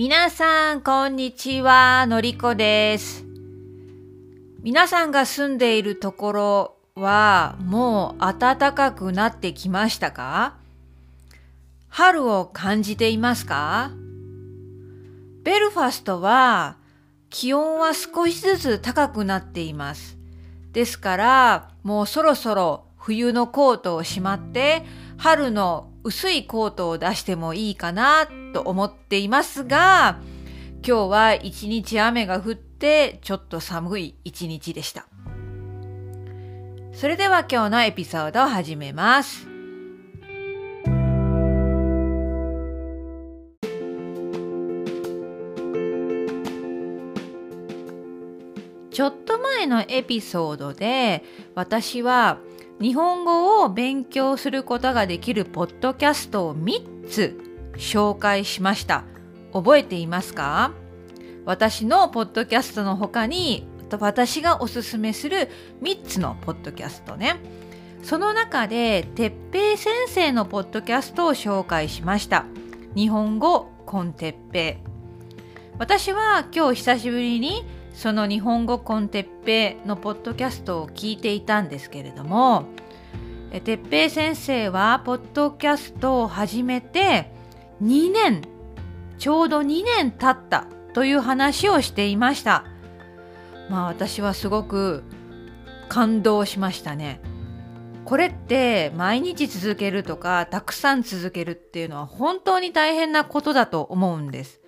皆さん、こんにちは。のりこです。皆さんが住んでいるところは、もう暖かくなってきましたか？春を感じていますか？ベルファストは、気温は少しずつ高くなっています。ですから、もうそろそろ冬のコートをしまって、春の薄いコートを出してもいいかなと思っていますが、今日は一日雨が降ってちょっと寒い一日でした。それでは今日のエピソードを始めます。ちょっと前のエピソードで私は日本語を勉強することができるポッドキャストを3つ紹介しました。覚えていますか？私のポッドキャストの他に私がおすすめする3つのポッドキャストね。その中で、てっぺい先生のポッドキャストを紹介しました。日本語コンテッペイ。私は今日久しぶりにその日本語コンテッペのポッドキャストを聞いていたんですけれども、えてっぺい先生はポッドキャストを始めて2年、ちょうど2年経ったという話をしていました。まあ私はすごく感動しましたね。これって毎日続けるとかたくさん続けるっていうのは本当に大変なことだと思うんです。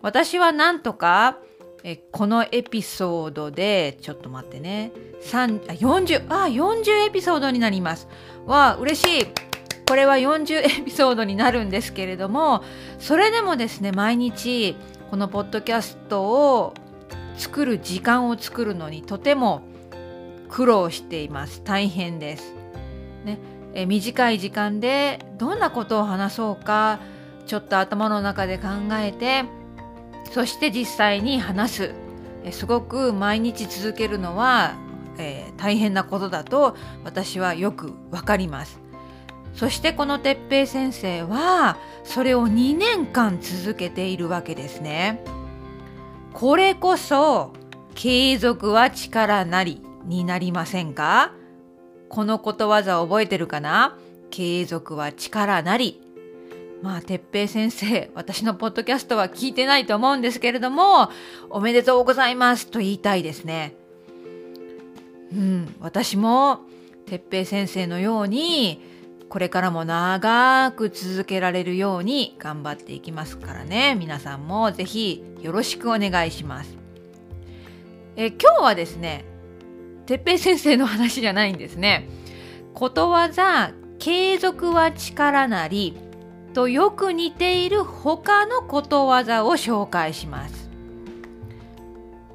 私はなんとかえこのエピソードでちょっと待ってね3あ40あ40エピソードになります。わあ嬉しいこれは40エピソードになるんですけれどもそれでもですね毎日このポッドキャストを作る時間を作るのにとても苦労しています大変です。ね、え短い時間でどんなことを話そうかちょっと頭の中で考えてそして実際に話すすごく毎日続けるのは、えー、大変なことだと私はよくわかります。そしてこの哲平先生はそれを2年間続けているわけですね。これこそ継続は力なりになりませんか？このことわざ覚えてるかな？継続は力なり。まあ、てっぺい先生、私のポッドキャストは聞いてないと思うんですけれども、おめでとうございますと言いたいですね。うん、私も、てっぺい先生のように、これからも長く続けられるように頑張っていきますからね。皆さんもぜひよろしくお願いします。え今日はですね、てっぺい先生の話じゃないんですね。ことわざ、継続は力なり、とよく似ている他のことわざを紹介します。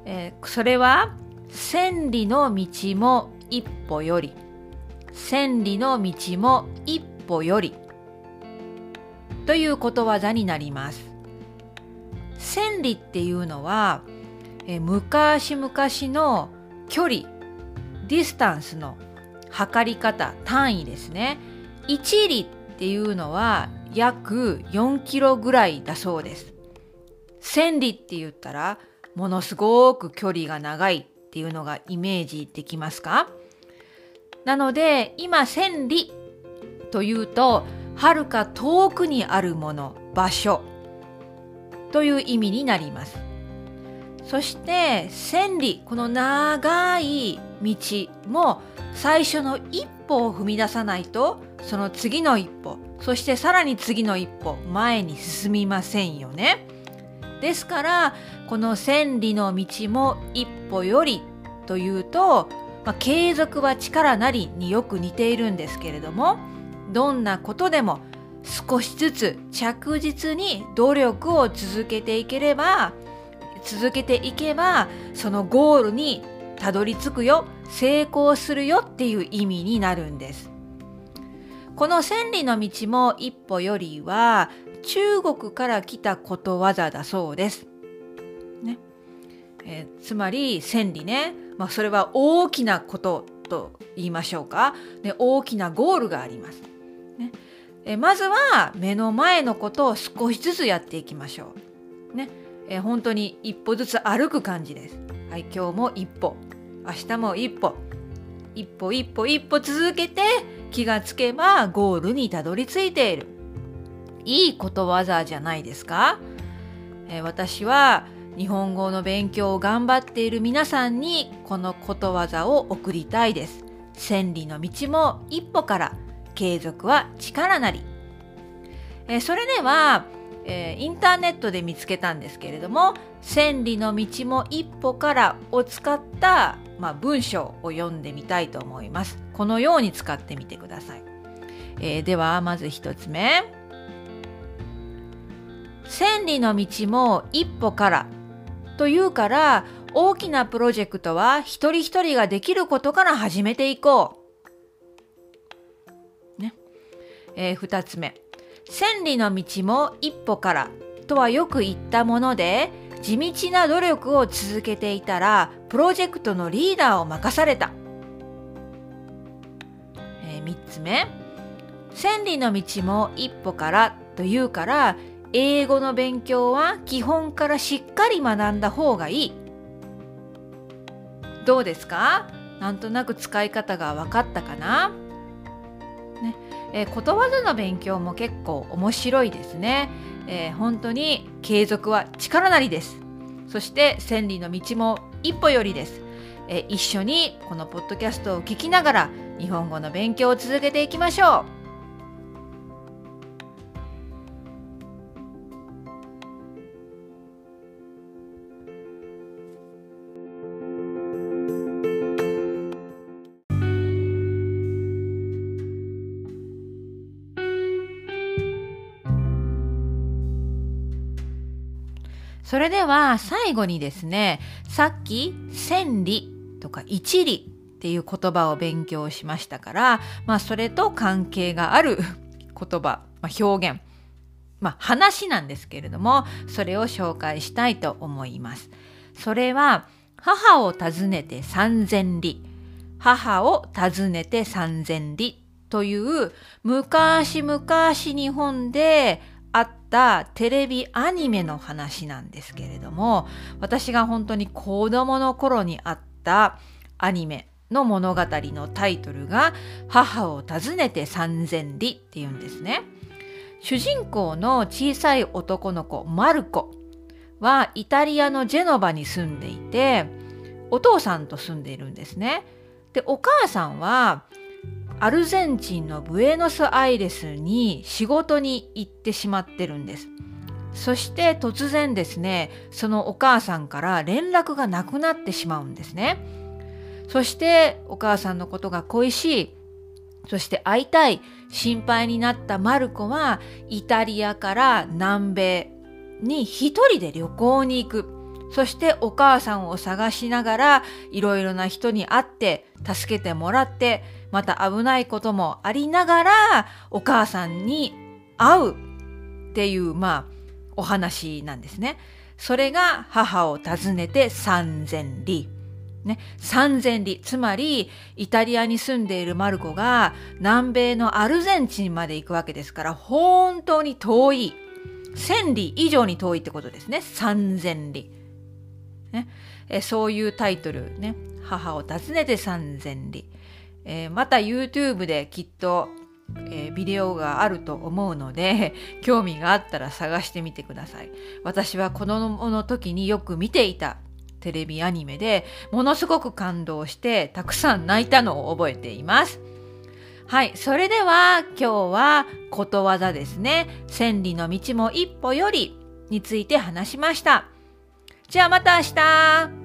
えー、それは千里の道も一歩より千里の道も一歩よりということわざになります。千里っていうのは、えー、昔々の距離ディスタンスの測り方単位ですね。一里っていうのは約4キロぐらいだそうです。千里って言ったらものすごく距離が長いっていうのがイメージできますか？なので今千里というとはるか遠くにあるもの場所という意味になります。そして千里この長い道も最初の一歩を踏み出さないとその次の一歩そしてさらに次の一歩前に進みませんよね。ですからこの千里の道も一歩よりというと、まあ、継続は力なりによく似ているんですけれどもどんなことでも少しずつ着実に努力を続けていければ続けていけばそのゴールにたどり着くよ成功するよっていう意味になるんです。この千里の道も一歩よりは中国から来たことわざだそうです。ねえー、つまり千里ね、まあ、それは大きなことと言いましょうか、ね、大きなゴールがあります。ねえー、まずは目の前のことを少しずつやっていきましょう。ね、えー、本当に一歩ずつ歩く感じです。はい、今日も一歩、明日も一歩、一歩一歩一歩続けて気がつけばゴールにたどり着いている。いいことわざじゃないですか、えー、私は日本語の勉強を頑張っている皆さんにこのことわざを送りたいです。千里の道も一歩から継続は力なり。えー、それでは、えー、インターネットで見つけたんですけれども「千里の道も一歩から」を使った、まあ、文章を読んでみたいと思います。このように使ってみてください。えー、ではまず一つ目。千里の道も一歩からというから大きなプロジェクトは一人一人ができることから始めていこう。ね。えー、二つ目。千里の道も一歩からとはよく言ったもので地道な努力を続けていたらプロジェクトのリーダーを任された、3つ目。千里の道も一歩からというから英語の勉強は基本からしっかり学んだ方がいい。どうですか？なんとなく使い方が分かったかな？ね。えー、ことわざの勉強も結構面白いですね、えー、本当に継続は力なりです。そして千里の道も一歩よりです、えー、一緒にこのポッドキャストを聞きながら日本語の勉強を続けていきましょう。それでは最後にですね、さっき千里とか一里っていう言葉を勉強しましたから、まあそれと関係がある 言葉、まあ、表現、まあ話なんですけれども、それを紹介したいと思います。それは、母を訪ねて三千里。母を訪ねて三千里という昔々日本であったテレビアニメの話なんですけれども私が本当に子供の頃にあったアニメの物語のタイトルが「母を訪ねて三千里」っていうんですね。主人公の小さい男の子マルコはイタリアのジェノバに住んでいてお父さんと住んでいるんですね。でお母さんはアルゼンチンのブエノスアイレスに仕事に行ってしまってるんです。そして突然ですね、そのお母さんから連絡がなくなってしまうんですね。そしてお母さんのことが恋しい、そして会いたい、心配になったマルコはイタリアから南米に一人で旅行に行く。そしてお母さんを探しながらいろいろな人に会って助けてもらってまた危ないこともありながらお母さんに会うっていうまあお話なんですね。それが母を訪ねて三千里。ね、三千里。つまり、イタリアに住んでいるマルコが南米のアルゼンチンまで行くわけですから、本当に遠い。千里以上に遠いってことですね。三千里。ね、えそういうタイトルね。母を訪ねて三千里。えー、また YouTube できっと、えー、ビデオがあると思うので興味があったら探してみてください私は子供の時によく見ていたテレビアニメでものすごく感動してたくさん泣いたのを覚えています。はいそれでは今日はことわざですね。千里の道も一歩よりについて話しました。じゃあまた明日。